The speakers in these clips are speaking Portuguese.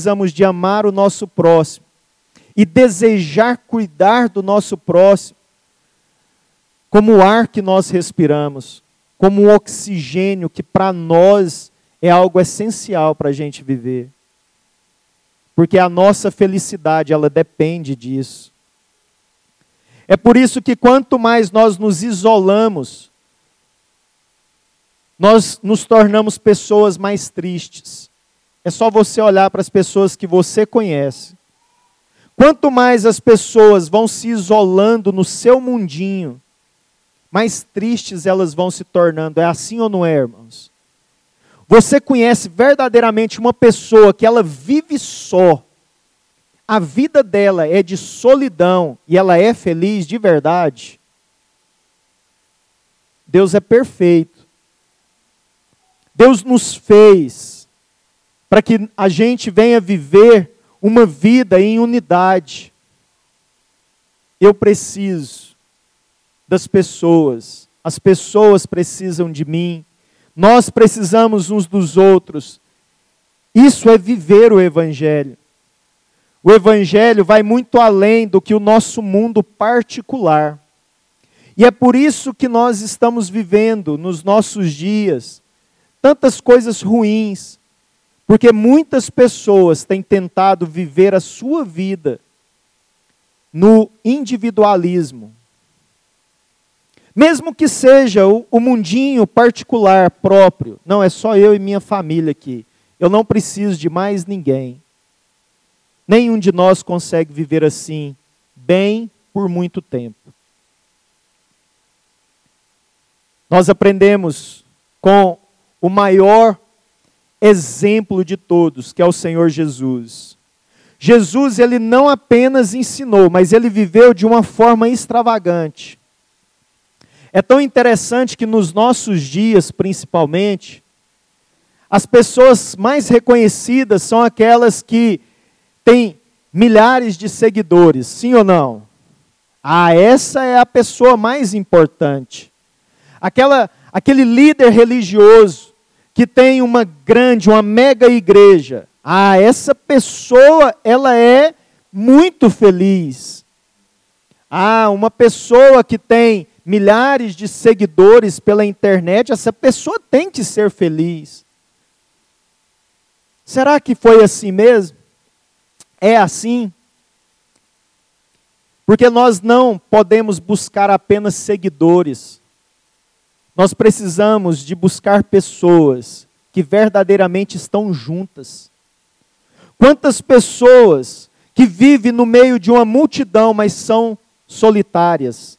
precisamos de amar o nosso próximo e desejar cuidar do nosso próximo, como o ar que nós respiramos, como o oxigênio que para nós é algo essencial para a gente viver. Porque a nossa felicidade, ela depende disso. É por isso que quanto mais nós nos isolamos, nós nos tornamos pessoas mais tristes. É só você olhar para as pessoas que você conhece. Quanto mais as pessoas vão se isolando no seu mundinho, mais tristes elas vão se tornando. É assim ou não é, irmãos? Você conhece verdadeiramente uma pessoa que ela vive só, a vida dela é de solidão e ela é feliz de verdade? Deus é perfeito. Deus nos fez para que a gente venha viver uma vida em unidade. Eu preciso das pessoas, as pessoas precisam de mim, nós precisamos uns dos outros. Isso é viver o Evangelho. O Evangelho vai muito além do que o nosso mundo particular. E é por isso que nós estamos vivendo nos nossos dias tantas coisas ruins, porque muitas pessoas têm tentado viver a sua vida no individualismo, mesmo que seja o, mundinho particular próprio. Não, é só eu e minha família aqui. Eu não preciso de mais ninguém. Nenhum de nós consegue viver assim, bem por muito tempo. Nós aprendemos com o maior exemplo de todos, que é o Senhor Jesus. Jesus, ele não apenas ensinou, mas ele viveu de uma forma extravagante. É tão interessante que nos nossos dias, principalmente, as pessoas mais reconhecidas são aquelas que têm milhares de seguidores, sim ou não? Ah, essa é a pessoa mais importante. Aquela, aquele líder religioso que tem uma grande, uma mega igreja. Ah, essa pessoa, ela é muito feliz. Ah, uma pessoa que tem milhares de seguidores pela internet, essa pessoa tem que ser feliz. Será que foi assim mesmo? É assim? Porque nós não podemos buscar apenas seguidores. Nós precisamos de buscar pessoas que verdadeiramente estão juntas. Quantas pessoas que vivem no meio de uma multidão, mas são solitárias?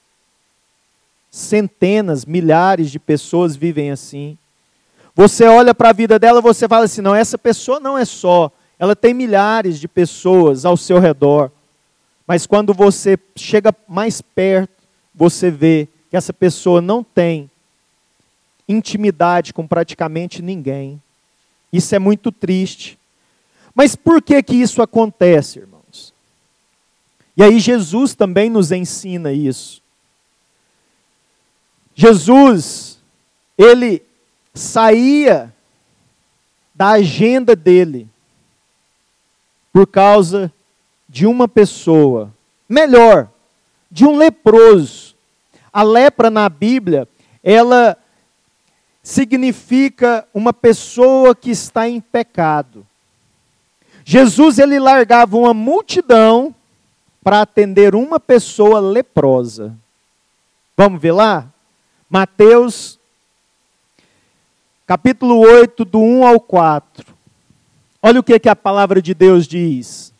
Centenas, milhares de pessoas vivem assim. Você olha para a vida dela, você fala assim: não, essa pessoa não é só, ela tem milhares de pessoas ao seu redor. Mas quando você chega mais perto, você vê que essa pessoa não tem intimidade com praticamente ninguém. Isso é muito triste. Mas por que que isso acontece, irmãos? E aí Jesus também nos ensina isso. Jesus, ele saía da agenda dele por causa de uma pessoa, melhor, de um leproso. A lepra na Bíblia, ela significa uma pessoa que está em pecado. Jesus ele largava uma multidão para atender uma pessoa leprosa. Vamos ver lá? Mateus, capítulo 8, do 1 ao 4. Olha o que, que a palavra de Deus diz.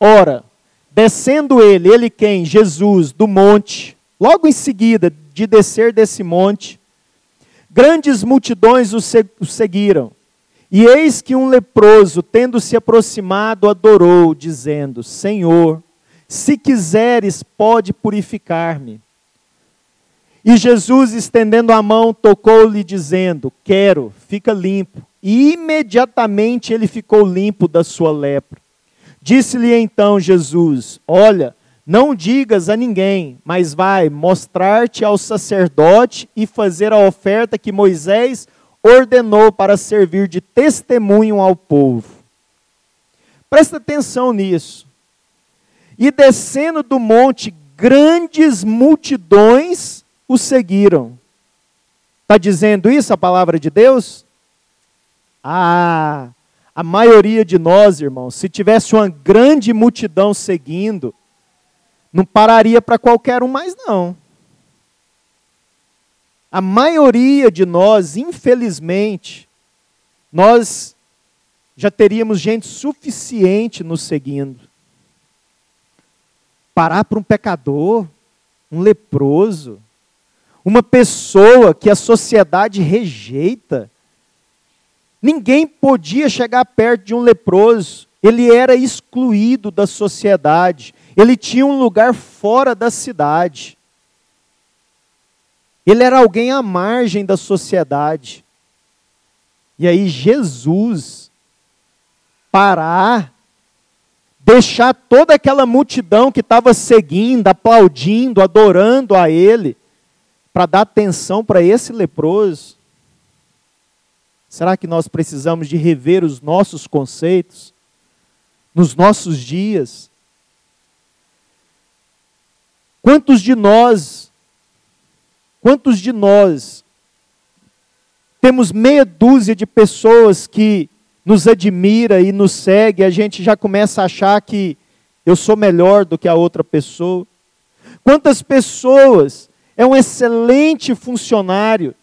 Ora, descendo ele, ele quem? Jesus, do monte, logo em seguida de descer desse monte, grandes multidões o seguiram. E eis que um leproso, tendo se aproximado, adorou, dizendo: Senhor, se quiseres, pode purificar-me. E Jesus, estendendo a mão, tocou-lhe, dizendo: Quero, fica limpo. E imediatamente ele ficou limpo da sua lepra. Disse-lhe então Jesus: Olha, não digas a ninguém, mas vai mostrar-te ao sacerdote e fazer a oferta que Moisés ordenou para servir de testemunho ao povo. Presta atenção nisso. E descendo do monte, grandes multidões o seguiram. Está dizendo isso a palavra de Deus? Ah, a maioria de nós, irmãos, se tivesse uma grande multidão seguindo, não pararia para qualquer um mais, não. A maioria de nós, infelizmente, nós já teríamos gente suficiente nos seguindo. Parar para um pecador, um leproso, uma pessoa que a sociedade rejeita. Ninguém podia chegar perto de um leproso, ele era excluído da sociedade, ele tinha um lugar fora da cidade. Ele era alguém à margem da sociedade. E aí Jesus parar, deixar toda aquela multidão que estava seguindo, aplaudindo, adorando a ele, para dar atenção para esse leproso? Será que nós precisamos de rever os nossos conceitos nos nossos dias? Quantos de nós, quantos de nós temos meia dúzia de pessoas que nos admira e nos segue, a gente já começa a achar que eu sou melhor do que a outra pessoa? Quantas pessoas é um excelente funcionário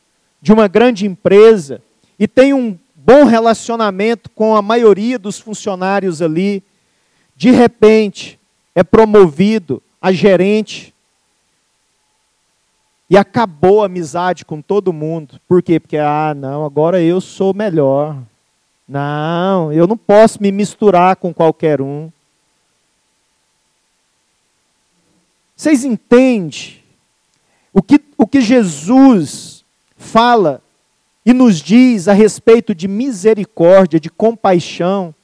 de uma grande empresa e tem um bom relacionamento com a maioria dos funcionários ali, de repente é promovido a gerente e acabou a amizade com todo mundo. Por quê? Porque, ah, não, agora eu sou melhor. Não, eu não posso me misturar com qualquer um. Vocês entendem o que, o que Jesus fala e nos diz a respeito de misericórdia, de compaixão?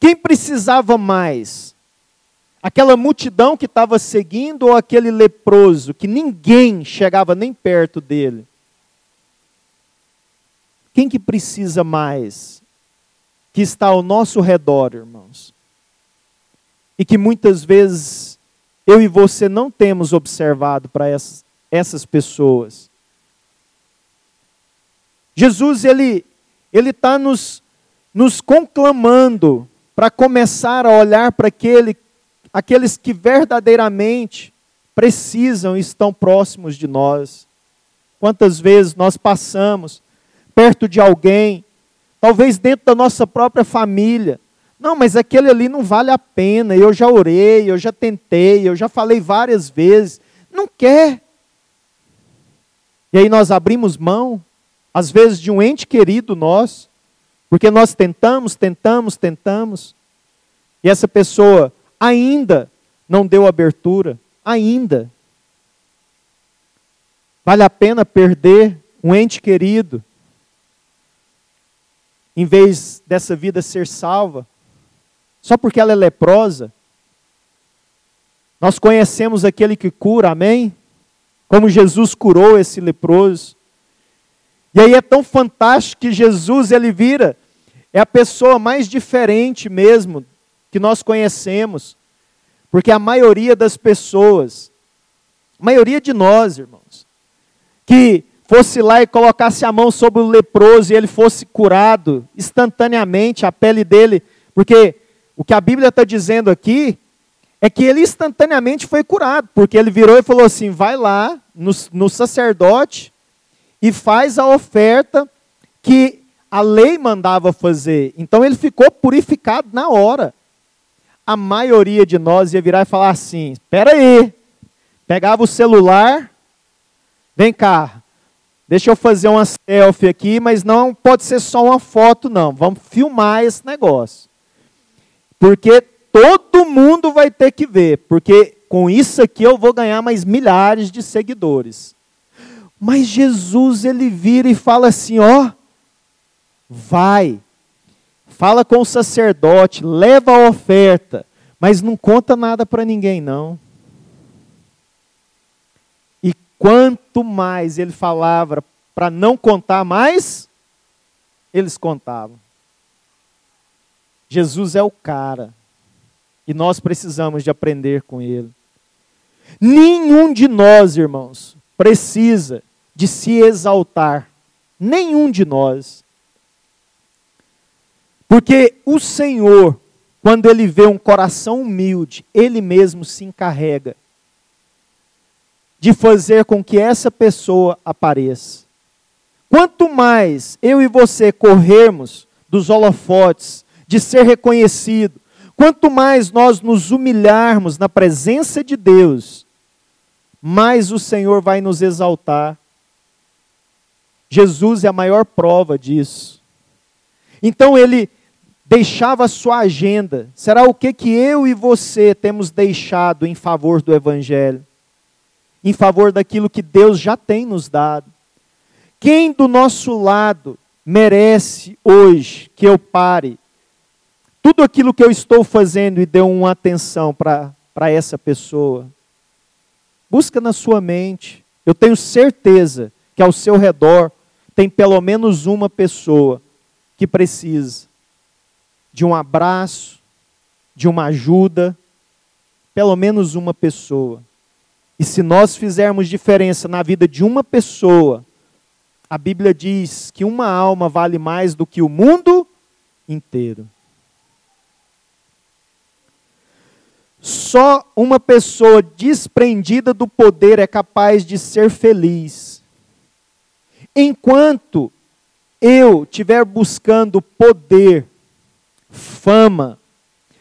Quem precisava mais? Aquela multidão que estava seguindo ou aquele leproso que ninguém chegava nem perto dele? Quem que precisa mais? Que está ao nosso redor, irmãos. E que muitas vezes eu e você não temos observado para essas, essas pessoas. Jesus, ele ele está nos, nos conclamando para começar a olhar para aquele aqueles que verdadeiramente precisam e estão próximos de nós. Quantas vezes nós passamos perto de alguém, talvez dentro da nossa própria família. Não, mas aquele ali não vale a pena. Eu já orei, eu já tentei, eu já falei várias vezes. Não quer. E aí nós abrimos mão, às vezes, de um ente querido nosso, porque nós tentamos, tentamos, tentamos. E essa pessoa ainda não deu abertura, ainda. Vale a pena perder um ente querido, em vez dessa vida ser salva, só porque ela é leprosa? Nós conhecemos aquele que cura, amém? Como Jesus curou esse leproso. E aí é tão fantástico que Jesus ele vira é a pessoa mais diferente mesmo que nós conhecemos. Porque a maioria das pessoas, a maioria de nós, irmãos, que fosse lá e colocasse a mão sobre o leproso e ele fosse curado instantaneamente, a pele dele, porque o que a Bíblia está dizendo aqui é que ele instantaneamente foi curado, porque ele virou e falou assim: vai lá no, no sacerdote e faz a oferta que a lei mandava fazer. Então ele ficou purificado na hora a maioria de nós ia virar e falar assim: espera aí, pegava o celular, vem cá, deixa eu fazer uma selfie aqui, mas não pode ser só uma foto, não. Vamos filmar esse negócio. Porque todo mundo vai ter que ver, porque com isso aqui eu vou ganhar mais milhares de seguidores. Mas Jesus, ele vira e fala assim: ó, vai, fala com o sacerdote, leva a oferta, mas não conta nada para ninguém, não. E quanto mais ele falava para não contar mais, eles contavam. Jesus é o cara. E nós precisamos de aprender com ele. Nenhum de nós, irmãos, precisa de se exaltar. Nenhum de nós. Porque o Senhor, quando ele vê um coração humilde, ele mesmo se encarrega de fazer com que essa pessoa apareça. Quanto mais eu e você corrermos dos holofotes, de ser reconhecido, quanto mais nós nos humilharmos na presença de Deus, mais o Senhor vai nos exaltar. Jesus é a maior prova disso. Então ele deixava a sua agenda. Será o que que eu e você temos deixado em favor do evangelho? Em favor daquilo que Deus já tem nos dado? Quem do nosso lado merece hoje que eu pare tudo aquilo que eu estou fazendo e dê uma atenção para essa pessoa? Busca na sua mente. Eu tenho certeza que ao seu redor tem pelo menos uma pessoa que precisa de um abraço, de uma ajuda, pelo menos uma pessoa. E se nós fizermos diferença na vida de uma pessoa, a Bíblia diz que uma alma vale mais do que o mundo inteiro. Só uma pessoa desprendida do poder é capaz de ser feliz. Enquanto eu estiver buscando poder, fama,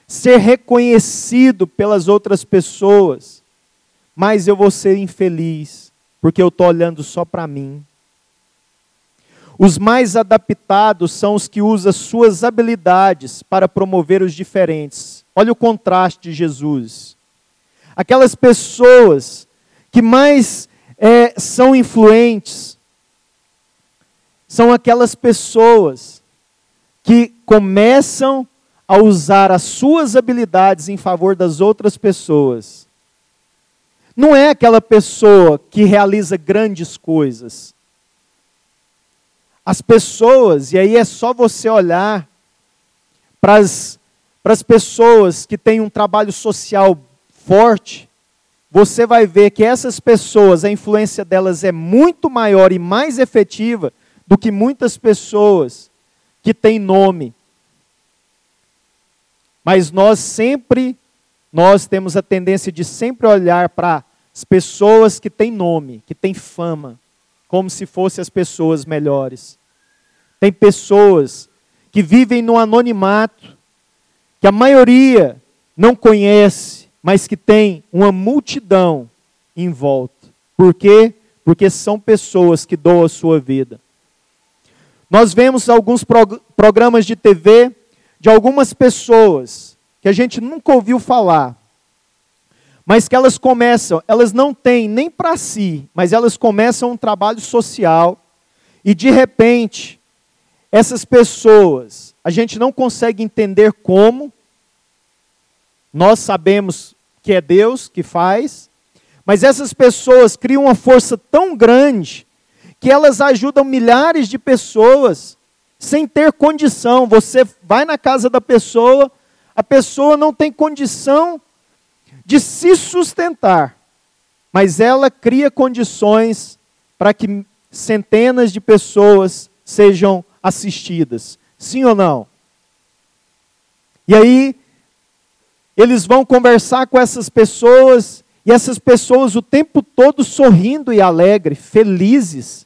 ser reconhecido pelas outras pessoas, mas eu vou ser infeliz, porque eu estou olhando só para mim. Os mais adaptados são os que usam suas habilidades para promover os diferentes. Olha o contraste de Jesus. Aquelas pessoas que mais é, são influentes são aquelas pessoas que começam a usar as suas habilidades em favor das outras pessoas. Não é aquela pessoa que realiza grandes coisas as pessoas, e aí é só você olhar para as pessoas que têm um trabalho social forte, você vai ver que essas pessoas, a influência delas é muito maior e mais efetiva do que muitas pessoas que têm nome. Mas nós sempre, nós temos a tendência de sempre olhar para as pessoas que têm nome, que têm fama como se fossem as pessoas melhores. Tem pessoas que vivem no anonimato, que a maioria não conhece, mas que tem uma multidão em volta. Por quê? Porque são pessoas que doam a sua vida. Nós vemos alguns prog programas de TV de algumas pessoas que a gente nunca ouviu falar, mas que elas começam, elas não têm nem para si, mas elas começam um trabalho social e de repente essas pessoas, a gente não consegue entender como, nós sabemos que é Deus que faz, mas essas pessoas criam uma força tão grande que elas ajudam milhares de pessoas sem ter condição. Você vai na casa da pessoa, a pessoa não tem condição de se sustentar, mas ela cria condições para que centenas de pessoas sejam assistidas. Sim ou não? E aí, eles vão conversar com essas pessoas, e essas pessoas o tempo todo sorrindo e alegre, felizes.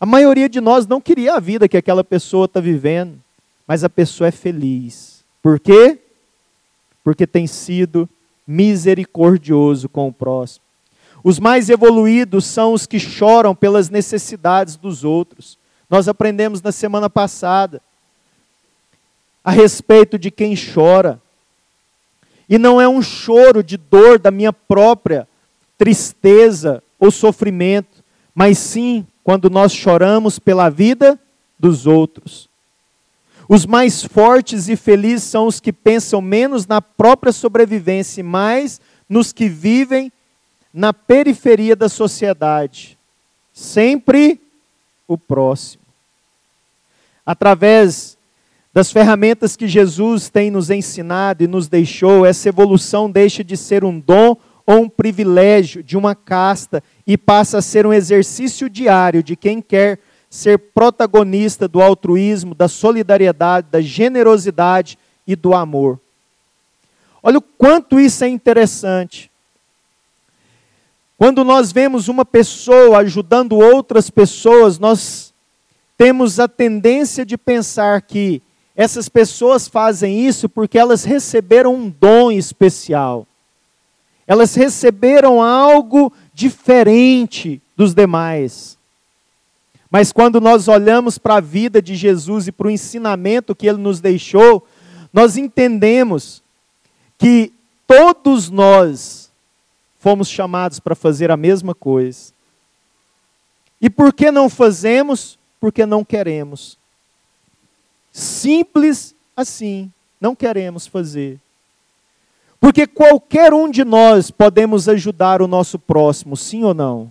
A maioria de nós não queria a vida que aquela pessoa está vivendo, mas a pessoa é feliz. Por quê? Porque tem sido misericordioso com o próximo. Os mais evoluídos são os que choram pelas necessidades dos outros. Nós aprendemos na semana passada a respeito de quem chora. E não é um choro de dor da minha própria tristeza ou sofrimento, mas sim quando nós choramos pela vida dos outros. Os mais fortes e felizes são os que pensam menos na própria sobrevivência e mais nos que vivem na periferia da sociedade. Sempre o próximo. Através das ferramentas que Jesus tem nos ensinado e nos deixou, essa evolução deixa de ser um dom ou um privilégio de uma casta e passa a ser um exercício diário de quem quer ser protagonista do altruísmo, da solidariedade, da generosidade e do amor. Olha o quanto isso é interessante. Quando nós vemos uma pessoa ajudando outras pessoas, nós temos a tendência de pensar que essas pessoas fazem isso porque elas receberam um dom especial. Elas receberam algo diferente dos demais. Mas quando nós olhamos para a vida de Jesus e para o ensinamento que ele nos deixou, nós entendemos que todos nós fomos chamados para fazer a mesma coisa. E por que não fazemos? Porque não queremos. Simples assim, não queremos fazer. Porque qualquer um de nós podemos ajudar o nosso próximo, sim ou não?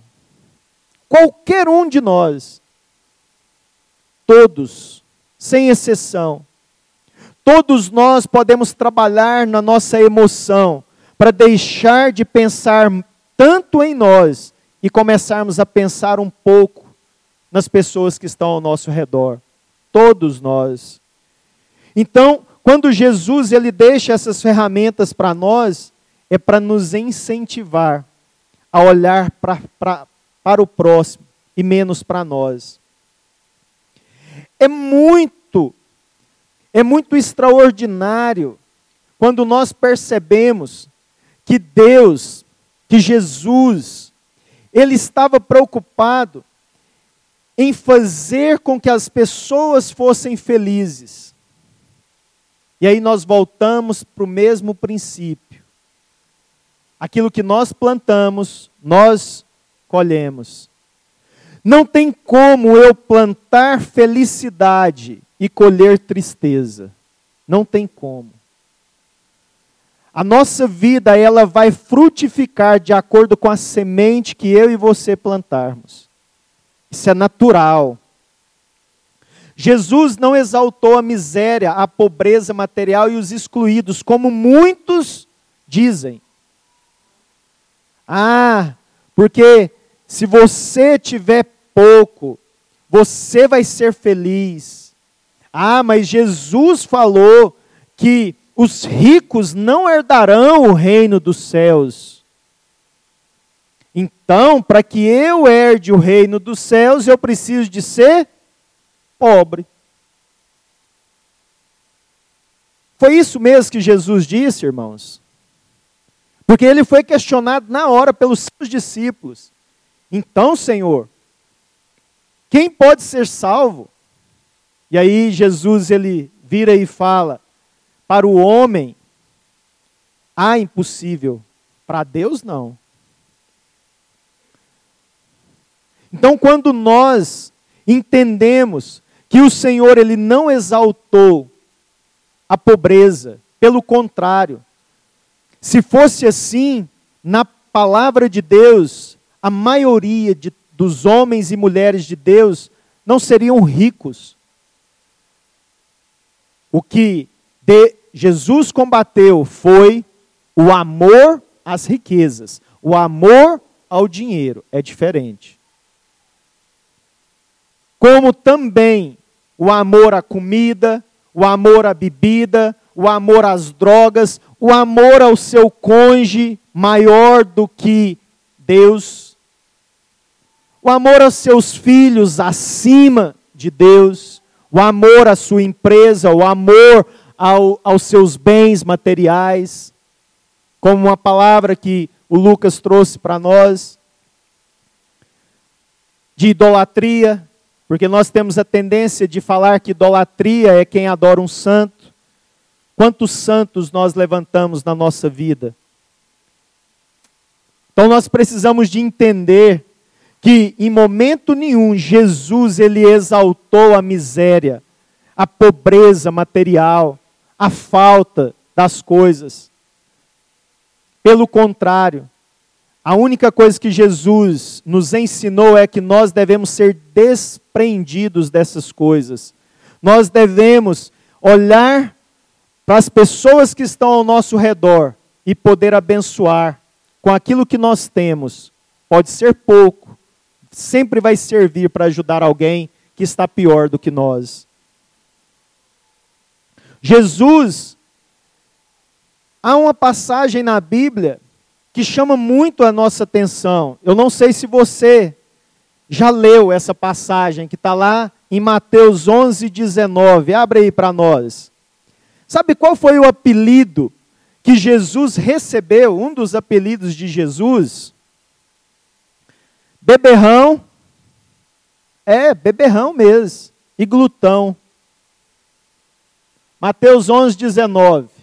Qualquer um de nós. Todos, sem exceção. Todos nós podemos trabalhar na nossa emoção para deixar de pensar tanto em nós e começarmos a pensar um pouco nas pessoas que estão ao nosso redor todos nós. Então, quando Jesus ele deixa essas ferramentas para nós, é para nos incentivar a olhar pra, pra, para o próximo e menos para nós. É muito, é muito extraordinário quando nós percebemos que Deus, que Jesus, ele estava preocupado em fazer com que as pessoas fossem felizes. E aí nós voltamos para o mesmo princípio. Aquilo que nós plantamos, nós colhemos. Não tem como eu plantar felicidade e colher tristeza. Não tem como. A nossa vida ela vai frutificar de acordo com a semente que eu e você plantarmos. Isso é natural. Jesus não exaltou a miséria, a pobreza material e os excluídos, como muitos dizem. Ah, porque se você tiver pouco, você vai ser feliz. Ah, mas Jesus falou que os ricos não herdarão o reino dos céus. Então, para que eu herde o reino dos céus, eu preciso de ser pobre. Foi isso mesmo que Jesus disse, irmãos? Porque ele foi questionado na hora pelos seus discípulos. Então, Senhor, quem pode ser salvo? E aí Jesus ele vira e fala: para o homem há impossível, para Deus não. Então, quando nós entendemos que o Senhor ele não exaltou a pobreza, pelo contrário, se fosse assim, na palavra de Deus, a maioria de, dos homens e mulheres de Deus não seriam ricos. O que de Jesus combateu foi o amor às riquezas, o amor ao dinheiro. É diferente como também o amor à comida, o amor à bebida, o amor às drogas, o amor ao seu cônjuge maior do que Deus, o amor aos seus filhos acima de Deus, o amor à sua empresa, o amor ao, aos seus bens materiais, como uma palavra que o Lucas trouxe para nós, de idolatria, porque nós temos a tendência de falar que idolatria é quem adora um santo. Quantos santos nós levantamos na nossa vida? Então nós precisamos de entender que em momento nenhum Jesus ele exaltou a miséria, a pobreza material, a falta das coisas. Pelo contrário, a única coisa que Jesus nos ensinou é que nós devemos ser desprendidos dessas coisas. Nós devemos olhar para as pessoas que estão ao nosso redor e poder abençoar com aquilo que nós temos. Pode ser pouco, sempre vai servir para ajudar alguém que está pior do que nós. Jesus, há uma passagem na Bíblia que chama muito a nossa atenção. Eu não sei se você já leu essa passagem que está lá em Mateus 11, 19. Abre aí para nós. Sabe qual foi o apelido que Jesus recebeu? Um dos apelidos de Jesus? Beberrão. É, beberrão mesmo. E glutão. Mateus 11, 19.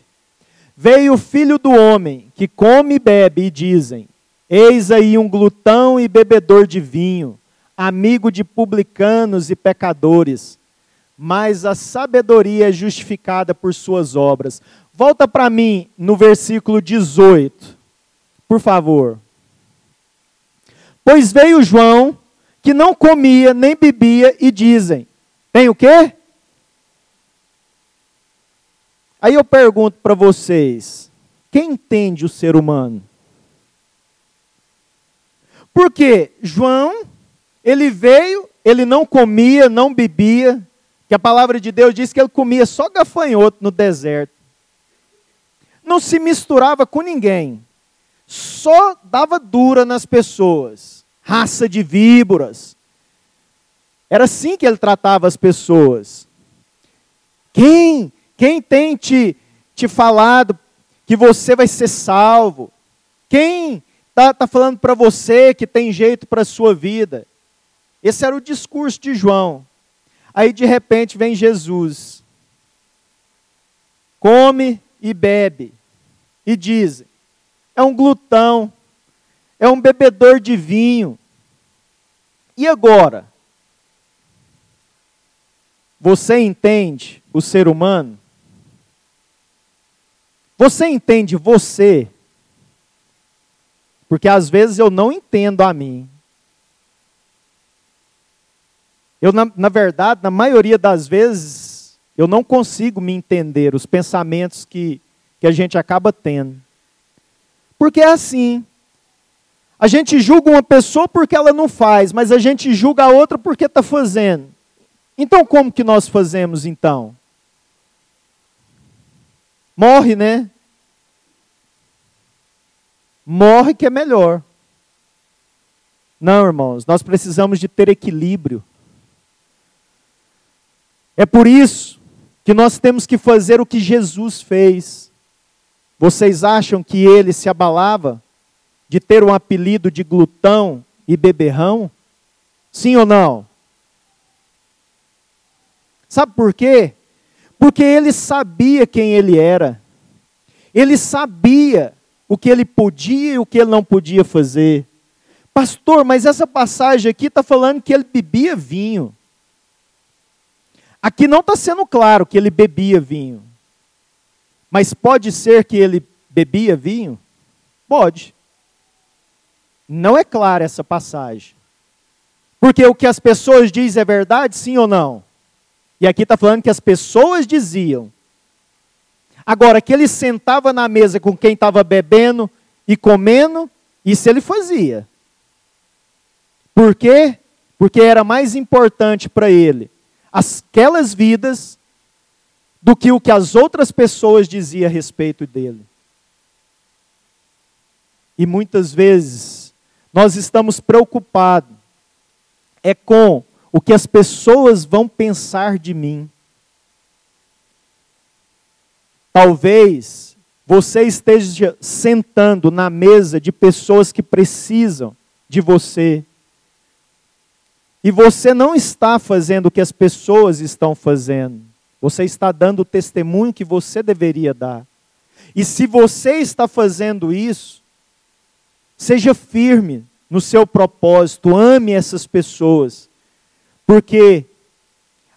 Veio o filho do homem, que come e bebe, e dizem: Eis aí um glutão e bebedor de vinho amigo de publicanos e pecadores, mas a sabedoria é justificada por suas obras. Volta para mim no versículo 18, por favor. Pois veio João, que não comia nem bebia, e dizem: tem o quê? Aí eu pergunto para vocês: quem entende o ser humano? Porque João ele veio, ele não comia, não bebia, que a palavra de Deus diz que ele comia só gafanhoto no deserto. Não se misturava com ninguém. Só dava dura nas pessoas. Raça de víboras. Era assim que ele tratava as pessoas. Quem, quem tem te, te falado que você vai ser salvo? Quem está tá falando para você que tem jeito para a sua vida? Esse era o discurso de João. Aí de repente vem Jesus. Come e bebe. E dizem: é um glutão, é um bebedor de vinho. E agora? Você entende o ser humano? Você entende você? Porque às vezes eu não entendo a mim. Eu, na, na verdade, na maioria das vezes, eu não consigo me entender os pensamentos que, que a gente acaba tendo. Porque é assim. A gente julga uma pessoa porque ela não faz, mas a gente julga a outra porque está fazendo. Então, como que nós fazemos então? Morre, né? Morre que é melhor. Não, irmãos, nós precisamos de ter equilíbrio. É por isso que nós temos que fazer o que Jesus fez. Vocês acham que ele se abalava de ter um apelido de glutão e beberrão? Sim ou não? Sabe por quê? Porque ele sabia quem ele era. Ele sabia o que ele podia e o que ele não podia fazer. Pastor, mas essa passagem aqui está falando que ele bebia vinho. Aqui não está sendo claro que ele bebia vinho. Mas pode ser que ele bebia vinho? Pode. Não é clara essa passagem. Porque o que as pessoas dizem é verdade, sim ou não? E aqui está falando que as pessoas diziam. Agora, que ele sentava na mesa com quem estava bebendo e comendo, isso ele fazia. Por quê? Porque era mais importante para ele aquelas vidas do que o que as outras pessoas diziam a respeito dele. E muitas vezes nós estamos preocupados é com o que as pessoas vão pensar de mim. Talvez você esteja sentando na mesa de pessoas que precisam de você, e você não está fazendo o que as pessoas estão fazendo. Você está dando o testemunho que você deveria dar. E se você está fazendo isso, seja firme no seu propósito, ame essas pessoas. Porque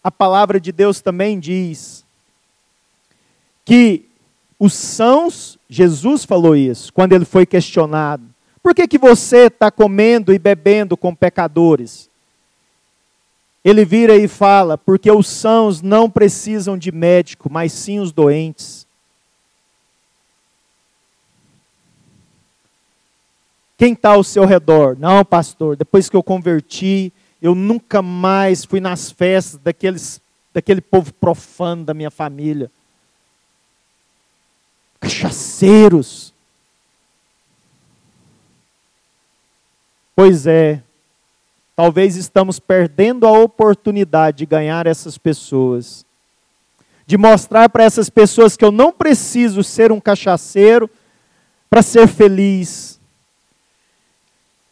a palavra de Deus também diz que os sãos, Jesus falou isso quando ele foi questionado. Por que, que você está comendo e bebendo com pecadores? ele vira e fala: porque os sãos não precisam de médico, mas sim os doentes. Quem está ao seu redor? Não, pastor, depois que eu converti, eu nunca mais fui nas festas daqueles, daquele povo profano da minha família. Cachaceiros. Pois é, talvez estamos perdendo a oportunidade de ganhar essas pessoas. De mostrar para essas pessoas que eu não preciso ser um cachaceiro para ser feliz.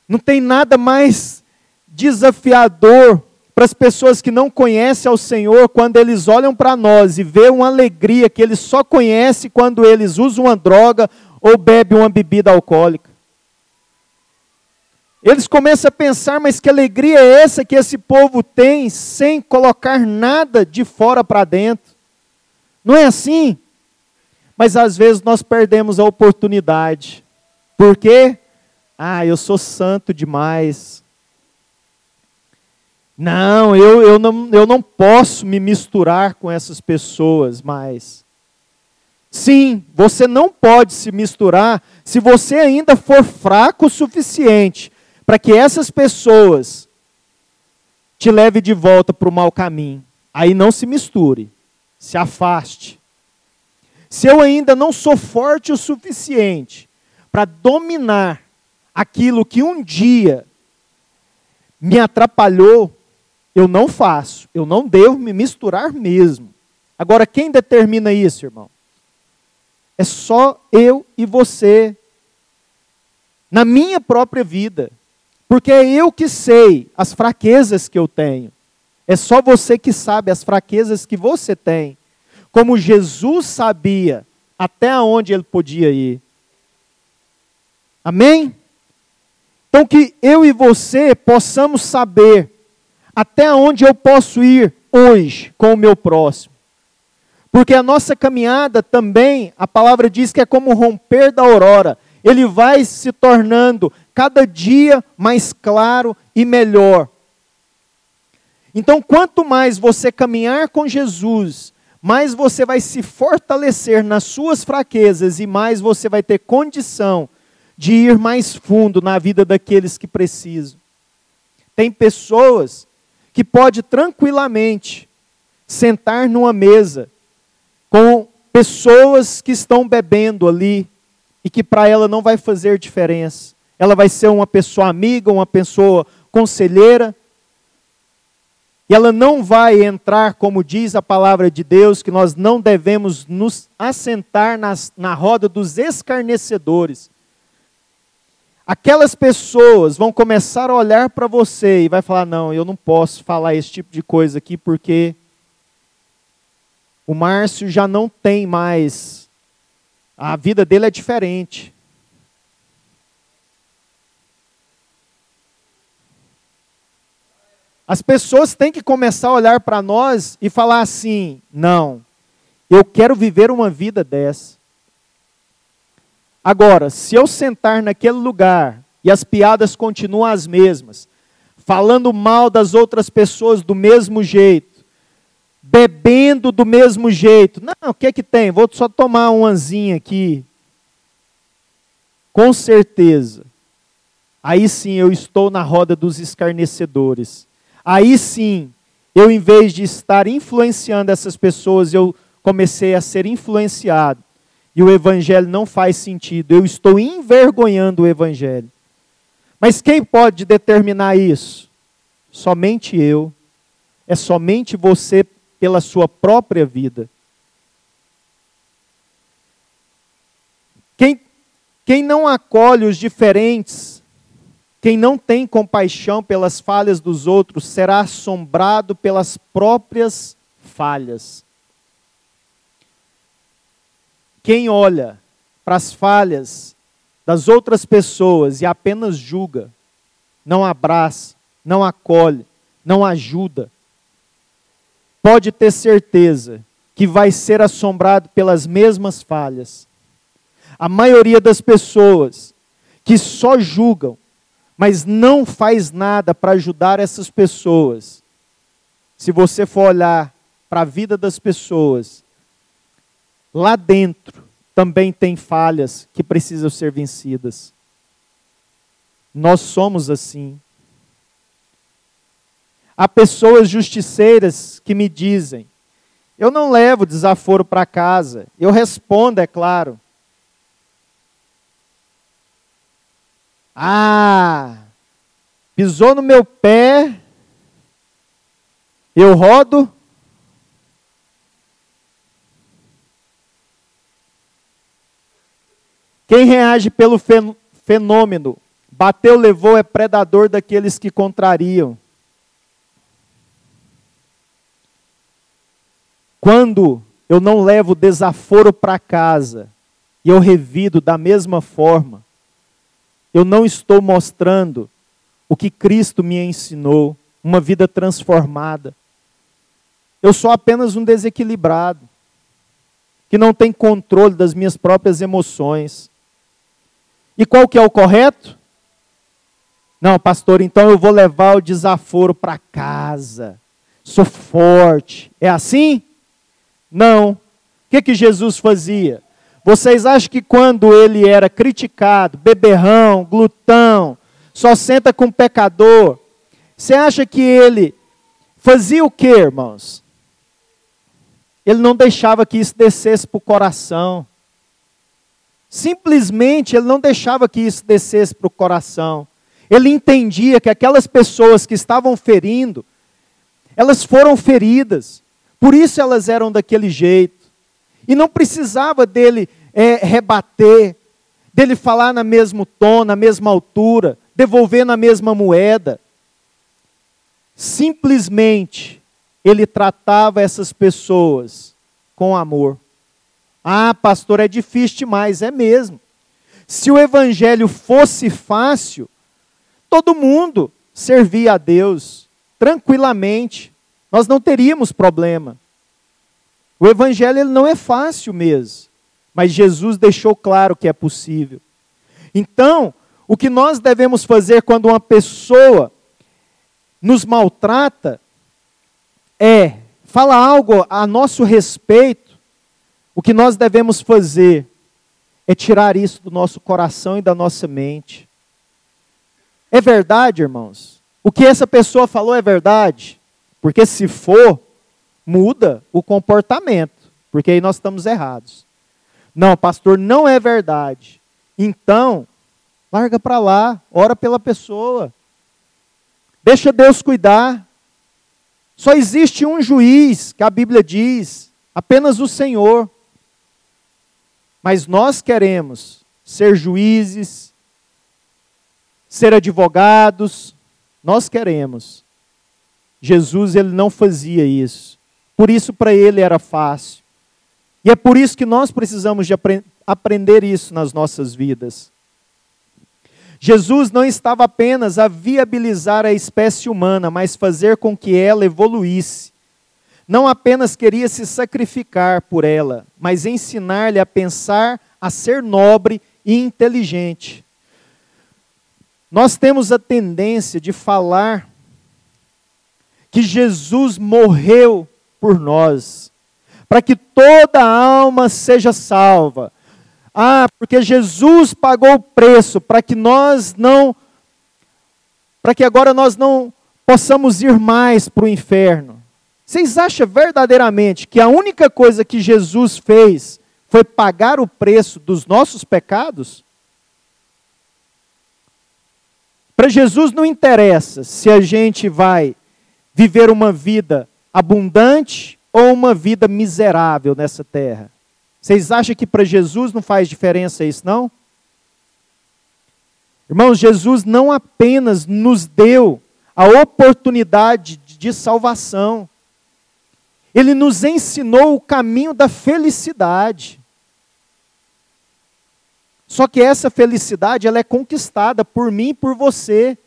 Não tem nada mais desafiador para as pessoas que não conhecem ao Senhor quando eles olham para nós e vê uma alegria que eles só conhecem quando eles usam uma droga ou bebem uma bebida alcoólica. Eles começam a pensar, mas que alegria é essa que esse povo tem sem colocar nada de fora para dentro? Não é assim? Mas às vezes nós perdemos a oportunidade. Por quê? Ah, eu sou santo demais. Não, eu, eu não, eu não posso me misturar com essas pessoas mais. Sim, você não pode se misturar se você ainda for fraco o suficiente para que essas pessoas te levem de volta para o mau caminho. Aí não se misture, se afaste. Se eu ainda não sou forte o suficiente para dominar aquilo que um dia me atrapalhou, eu não faço, eu não devo me misturar mesmo. Agora, quem determina isso, irmão? É só eu e você. Na minha própria vida. Porque é eu que sei as fraquezas que eu tenho. É só você que sabe as fraquezas que você tem. Como Jesus sabia até onde ele podia ir. Amém? Então, que eu e você possamos saber até onde eu posso ir hoje com o meu próximo. Porque a nossa caminhada também, a palavra diz que é como o romper da aurora. Ele vai se tornando cada dia mais claro e melhor. Então, quanto mais você caminhar com Jesus, mais você vai se fortalecer nas suas fraquezas e mais você vai ter condição de ir mais fundo na vida daqueles que precisam. Tem pessoas que pode tranquilamente sentar numa mesa com pessoas que estão bebendo ali e que para ela não vai fazer diferença. Ela vai ser uma pessoa amiga, uma pessoa conselheira. E ela não vai entrar, como diz a palavra de Deus, que nós não devemos nos assentar nas, na roda dos escarnecedores, aquelas pessoas vão começar a olhar para você e vai falar: "Não, eu não posso falar esse tipo de coisa aqui porque o Márcio já não tem mais a vida dele é diferente. As pessoas têm que começar a olhar para nós e falar assim: não, eu quero viver uma vida dessa. Agora, se eu sentar naquele lugar e as piadas continuam as mesmas, falando mal das outras pessoas do mesmo jeito, bebendo do mesmo jeito, não, o que é que tem? Vou só tomar um anzinho aqui. Com certeza, aí sim eu estou na roda dos escarnecedores. Aí sim, eu em vez de estar influenciando essas pessoas, eu comecei a ser influenciado e o evangelho não faz sentido. Eu estou envergonhando o evangelho. Mas quem pode determinar isso? Somente eu. É somente você pela sua própria vida. Quem, quem não acolhe os diferentes, quem não tem compaixão pelas falhas dos outros, será assombrado pelas próprias falhas. Quem olha para as falhas das outras pessoas e apenas julga, não abraça, não acolhe, não ajuda, pode ter certeza que vai ser assombrado pelas mesmas falhas. A maioria das pessoas que só julgam, mas não faz nada para ajudar essas pessoas, se você for olhar para a vida das pessoas, lá dentro também tem falhas que precisam ser vencidas. Nós somos assim. Há pessoas justiceiras que me dizem: eu não levo desaforo para casa. Eu respondo, é claro. Ah, pisou no meu pé, eu rodo. Quem reage pelo fenômeno, bateu, levou, é predador daqueles que contrariam. Quando eu não levo desaforo para casa e eu revido da mesma forma, eu não estou mostrando o que Cristo me ensinou, uma vida transformada. Eu sou apenas um desequilibrado, que não tem controle das minhas próprias emoções. E qual que é o correto? Não, pastor, então eu vou levar o desaforo para casa. Sou forte. É assim? Não. O que, que Jesus fazia? Vocês acham que quando ele era criticado, beberrão, glutão, só senta com pecador, você acha que ele fazia o que, irmãos? Ele não deixava que isso descesse para o coração. Simplesmente ele não deixava que isso descesse para o coração. Ele entendia que aquelas pessoas que estavam ferindo, elas foram feridas. Por isso elas eram daquele jeito. E não precisava dele é, rebater, dele falar na mesmo tom, na mesma altura, devolver na mesma moeda. Simplesmente ele tratava essas pessoas com amor. Ah, pastor, é difícil demais, é mesmo. Se o evangelho fosse fácil, todo mundo servia a Deus tranquilamente. Nós não teríamos problema. O evangelho ele não é fácil mesmo, mas Jesus deixou claro que é possível. Então, o que nós devemos fazer quando uma pessoa nos maltrata é fala algo a nosso respeito, o que nós devemos fazer é tirar isso do nosso coração e da nossa mente. É verdade, irmãos? O que essa pessoa falou é verdade? Porque se for, muda o comportamento, porque aí nós estamos errados. Não, pastor, não é verdade. Então, larga para lá, ora pela pessoa. Deixa Deus cuidar. Só existe um juiz, que a Bíblia diz, apenas o Senhor. Mas nós queremos ser juízes, ser advogados, nós queremos. Jesus ele não fazia isso. Por isso para ele era fácil. E é por isso que nós precisamos de apre aprender isso nas nossas vidas. Jesus não estava apenas a viabilizar a espécie humana, mas fazer com que ela evoluísse. Não apenas queria se sacrificar por ela, mas ensinar-lhe a pensar, a ser nobre e inteligente. Nós temos a tendência de falar que Jesus morreu por nós, para que toda alma seja salva. Ah, porque Jesus pagou o preço para que nós não, para que agora nós não possamos ir mais para o inferno. Vocês acham verdadeiramente que a única coisa que Jesus fez foi pagar o preço dos nossos pecados? Para Jesus não interessa se a gente vai viver uma vida abundante ou uma vida miserável nessa terra. Vocês acham que para Jesus não faz diferença isso, não? Irmãos, Jesus não apenas nos deu a oportunidade de salvação, ele nos ensinou o caminho da felicidade. Só que essa felicidade ela é conquistada por mim e por você.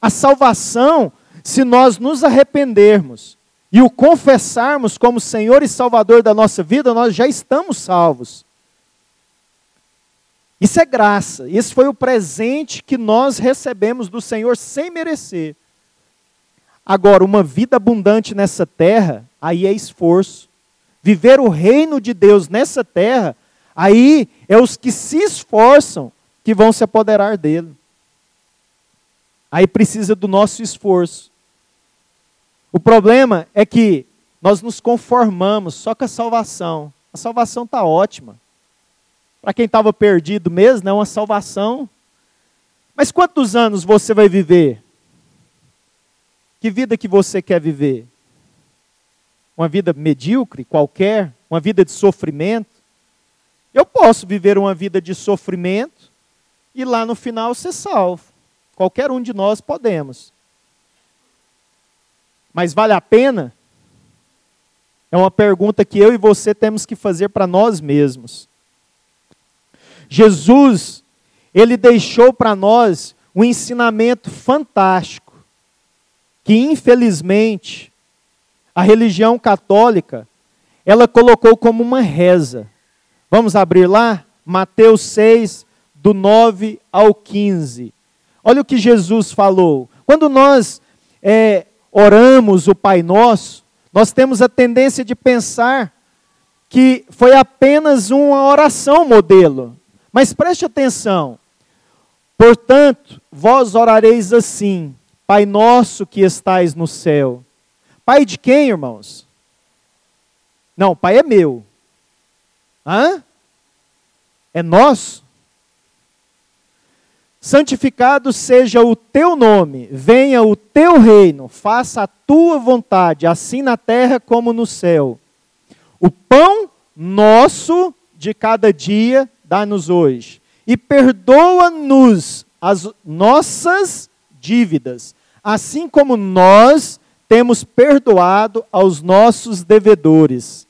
A salvação, se nós nos arrependermos e o confessarmos como Senhor e Salvador da nossa vida, nós já estamos salvos. Isso é graça. Esse foi o presente que nós recebemos do Senhor sem merecer. Agora, uma vida abundante nessa terra, aí é esforço. Viver o reino de Deus nessa terra, aí é os que se esforçam que vão se apoderar dele. Aí precisa do nosso esforço. O problema é que nós nos conformamos só com a salvação. A salvação está ótima. Para quem estava perdido mesmo, é uma salvação. Mas quantos anos você vai viver? Que vida que você quer viver? Uma vida medíocre, qualquer? Uma vida de sofrimento? Eu posso viver uma vida de sofrimento e lá no final ser salvo. Qualquer um de nós podemos. Mas vale a pena? É uma pergunta que eu e você temos que fazer para nós mesmos. Jesus, ele deixou para nós um ensinamento fantástico, que infelizmente a religião católica ela colocou como uma reza. Vamos abrir lá? Mateus 6, do 9 ao 15. Olha o que Jesus falou. Quando nós é, oramos o Pai Nosso, nós temos a tendência de pensar que foi apenas uma oração modelo. Mas preste atenção. Portanto, vós orareis assim: Pai nosso que estais no céu. Pai de quem, irmãos? Não, pai é meu. Hã? É nosso? Santificado seja o teu nome, venha o teu reino, faça a tua vontade, assim na terra como no céu. O pão nosso de cada dia dá-nos hoje. E perdoa-nos as nossas dívidas, assim como nós temos perdoado aos nossos devedores.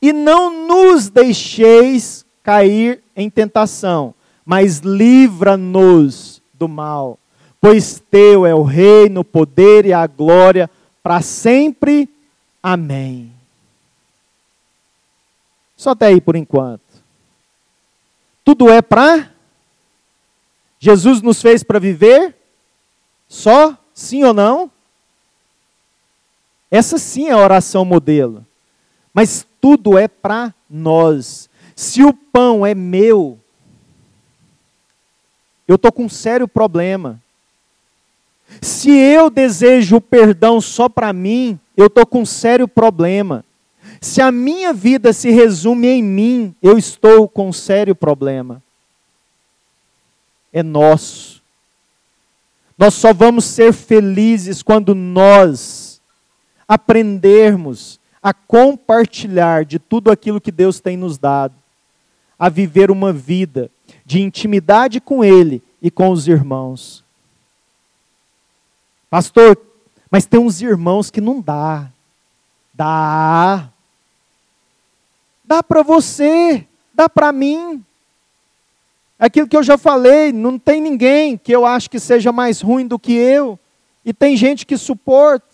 E não nos deixeis cair em tentação, mas livra-nos do mal. Pois teu é o reino, o poder e a glória para sempre. Amém. Só até aí por enquanto. Tudo é para? Jesus nos fez para viver? Só? Sim ou não? Essa sim é a oração modelo. Mas tudo é para nós. Se o pão é meu, eu estou com um sério problema. Se eu desejo o perdão só para mim, eu estou com um sério problema. Se a minha vida se resume em mim, eu estou com um sério problema. É nosso. Nós só vamos ser felizes quando nós aprendermos a compartilhar de tudo aquilo que Deus tem nos dado, a viver uma vida de intimidade com Ele e com os irmãos. Pastor, mas tem uns irmãos que não dá. Dá. Dá para você, dá para mim. Aquilo que eu já falei, não tem ninguém que eu acho que seja mais ruim do que eu. E tem gente que suporta.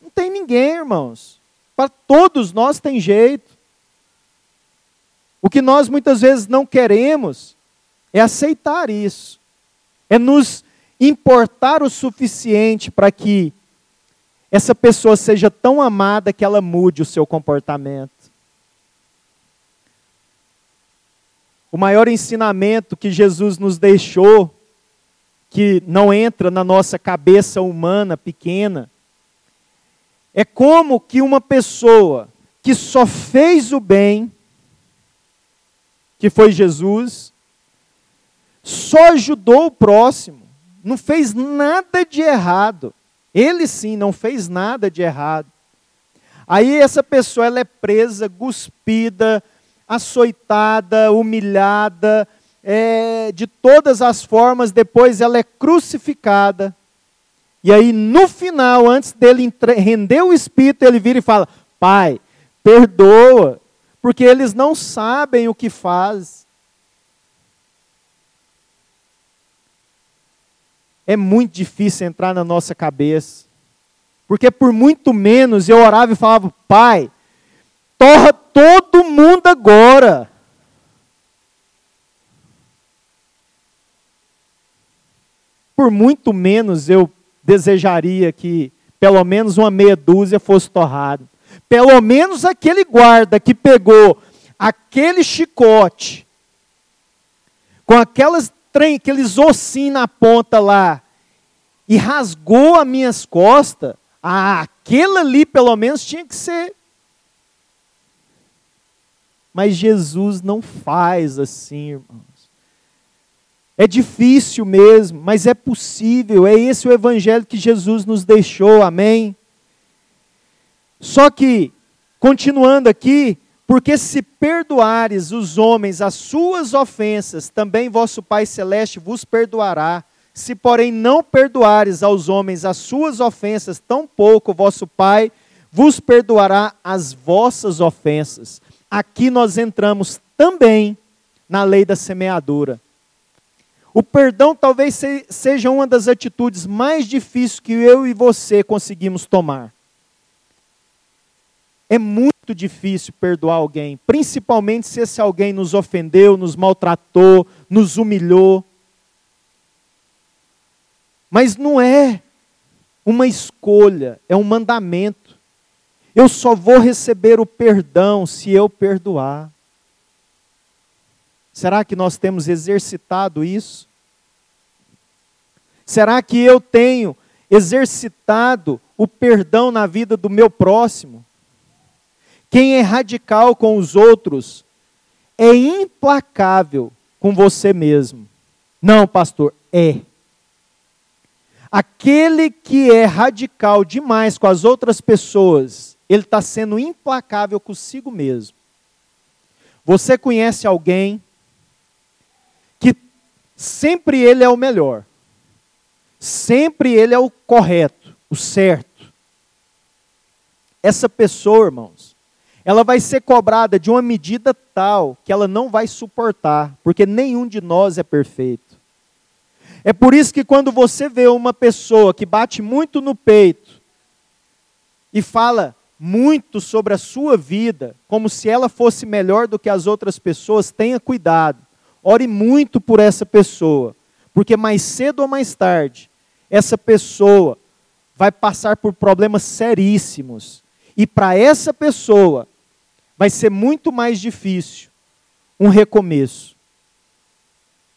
Não tem ninguém, irmãos. Para todos nós tem jeito. O que nós muitas vezes não queremos é aceitar isso. É nos importar o suficiente para que essa pessoa seja tão amada que ela mude o seu comportamento. O maior ensinamento que Jesus nos deixou, que não entra na nossa cabeça humana pequena, é como que uma pessoa que só fez o bem, que foi Jesus, só ajudou o próximo, não fez nada de errado. Ele sim não fez nada de errado. Aí essa pessoa ela é presa, cuspida, açoitada, humilhada, é, de todas as formas, depois ela é crucificada. E aí, no final, antes dele render o espírito, ele vira e fala: Pai, perdoa, porque eles não sabem o que faz. É muito difícil entrar na nossa cabeça. Porque por muito menos eu orava e falava: Pai, torra todo mundo agora. Por muito menos eu desejaria que pelo menos uma meia dúzia fosse torrada. Pelo menos aquele guarda que pegou aquele chicote com aquelas trem, aqueles ossinhos na ponta lá e rasgou as minhas costas, ah, aquele ali pelo menos tinha que ser. Mas Jesus não faz assim, irmãos. É difícil mesmo, mas é possível. É esse o evangelho que Jesus nos deixou, amém? Só que, continuando aqui, porque se perdoares os homens as suas ofensas, também vosso Pai Celeste vos perdoará. Se, porém, não perdoares aos homens as suas ofensas, tampouco vosso Pai vos perdoará as vossas ofensas. Aqui nós entramos também na lei da semeadura. O perdão talvez seja uma das atitudes mais difíceis que eu e você conseguimos tomar. É muito difícil perdoar alguém, principalmente se esse alguém nos ofendeu, nos maltratou, nos humilhou. Mas não é uma escolha, é um mandamento. Eu só vou receber o perdão se eu perdoar. Será que nós temos exercitado isso? Será que eu tenho exercitado o perdão na vida do meu próximo? Quem é radical com os outros é implacável com você mesmo. Não, pastor, é. Aquele que é radical demais com as outras pessoas, ele está sendo implacável consigo mesmo. Você conhece alguém que sempre ele é o melhor, sempre ele é o correto, o certo. Essa pessoa, irmãos, ela vai ser cobrada de uma medida tal que ela não vai suportar, porque nenhum de nós é perfeito. É por isso que quando você vê uma pessoa que bate muito no peito e fala muito sobre a sua vida, como se ela fosse melhor do que as outras pessoas, tenha cuidado. Ore muito por essa pessoa, porque mais cedo ou mais tarde, essa pessoa vai passar por problemas seríssimos. E para essa pessoa, vai ser muito mais difícil um recomeço.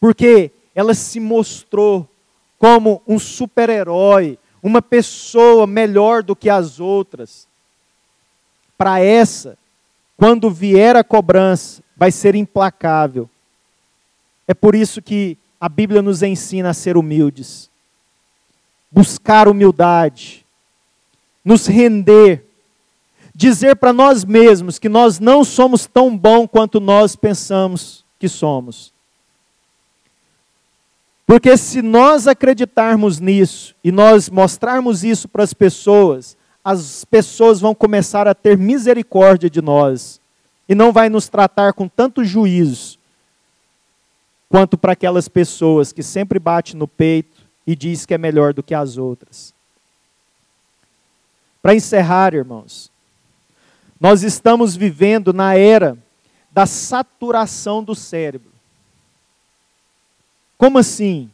Porque ela se mostrou como um super-herói, uma pessoa melhor do que as outras. Para essa, quando vier a cobrança, vai ser implacável. É por isso que a Bíblia nos ensina a ser humildes, buscar humildade, nos render, dizer para nós mesmos que nós não somos tão bons quanto nós pensamos que somos. Porque se nós acreditarmos nisso e nós mostrarmos isso para as pessoas, as pessoas vão começar a ter misericórdia de nós e não vai nos tratar com tanto juízo quanto para aquelas pessoas que sempre bate no peito e diz que é melhor do que as outras. Para encerrar, irmãos, nós estamos vivendo na era da saturação do cérebro. Como assim?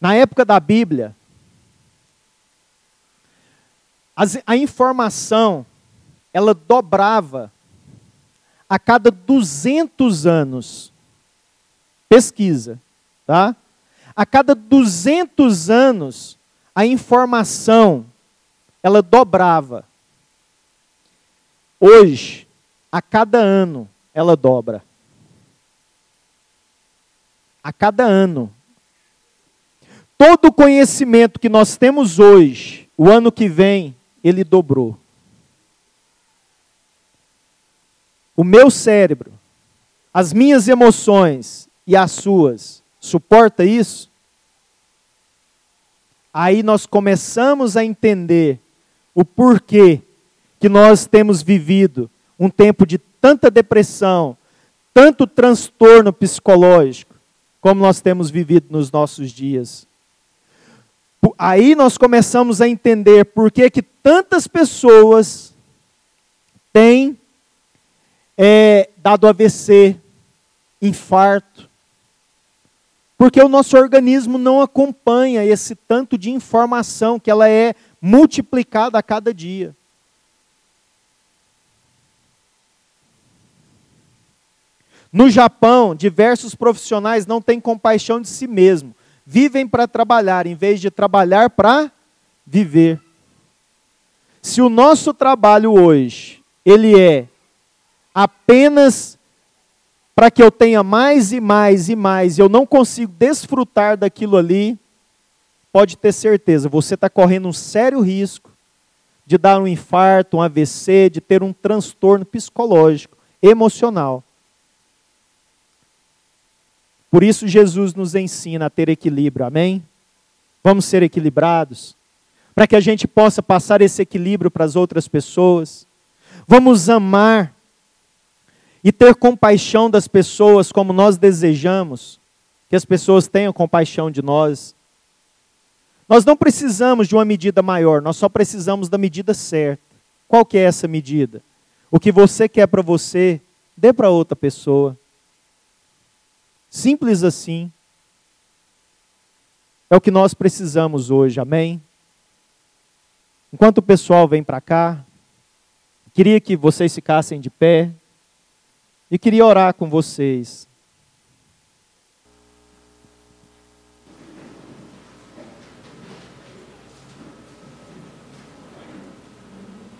Na época da Bíblia, a informação ela dobrava a cada 200 anos. Pesquisa, tá? A cada 200 anos a informação ela dobrava. Hoje, a cada ano ela dobra a cada ano. Todo o conhecimento que nós temos hoje, o ano que vem, ele dobrou. O meu cérebro, as minhas emoções e as suas, suporta isso? Aí nós começamos a entender o porquê que nós temos vivido um tempo de tanta depressão, tanto transtorno psicológico como nós temos vivido nos nossos dias. Aí nós começamos a entender por que, que tantas pessoas têm é, dado AVC, infarto, Porque o nosso organismo não acompanha esse tanto de informação que ela é multiplicada a cada dia. No Japão, diversos profissionais não têm compaixão de si mesmo. Vivem para trabalhar, em vez de trabalhar para viver. Se o nosso trabalho hoje, ele é apenas para que eu tenha mais e mais e mais, e eu não consigo desfrutar daquilo ali, pode ter certeza, você está correndo um sério risco de dar um infarto, um AVC, de ter um transtorno psicológico, emocional. Por isso, Jesus nos ensina a ter equilíbrio, amém? Vamos ser equilibrados, para que a gente possa passar esse equilíbrio para as outras pessoas. Vamos amar e ter compaixão das pessoas como nós desejamos que as pessoas tenham compaixão de nós. Nós não precisamos de uma medida maior, nós só precisamos da medida certa. Qual que é essa medida? O que você quer para você, dê para outra pessoa. Simples assim. É o que nós precisamos hoje, amém? Enquanto o pessoal vem para cá, queria que vocês ficassem de pé e queria orar com vocês.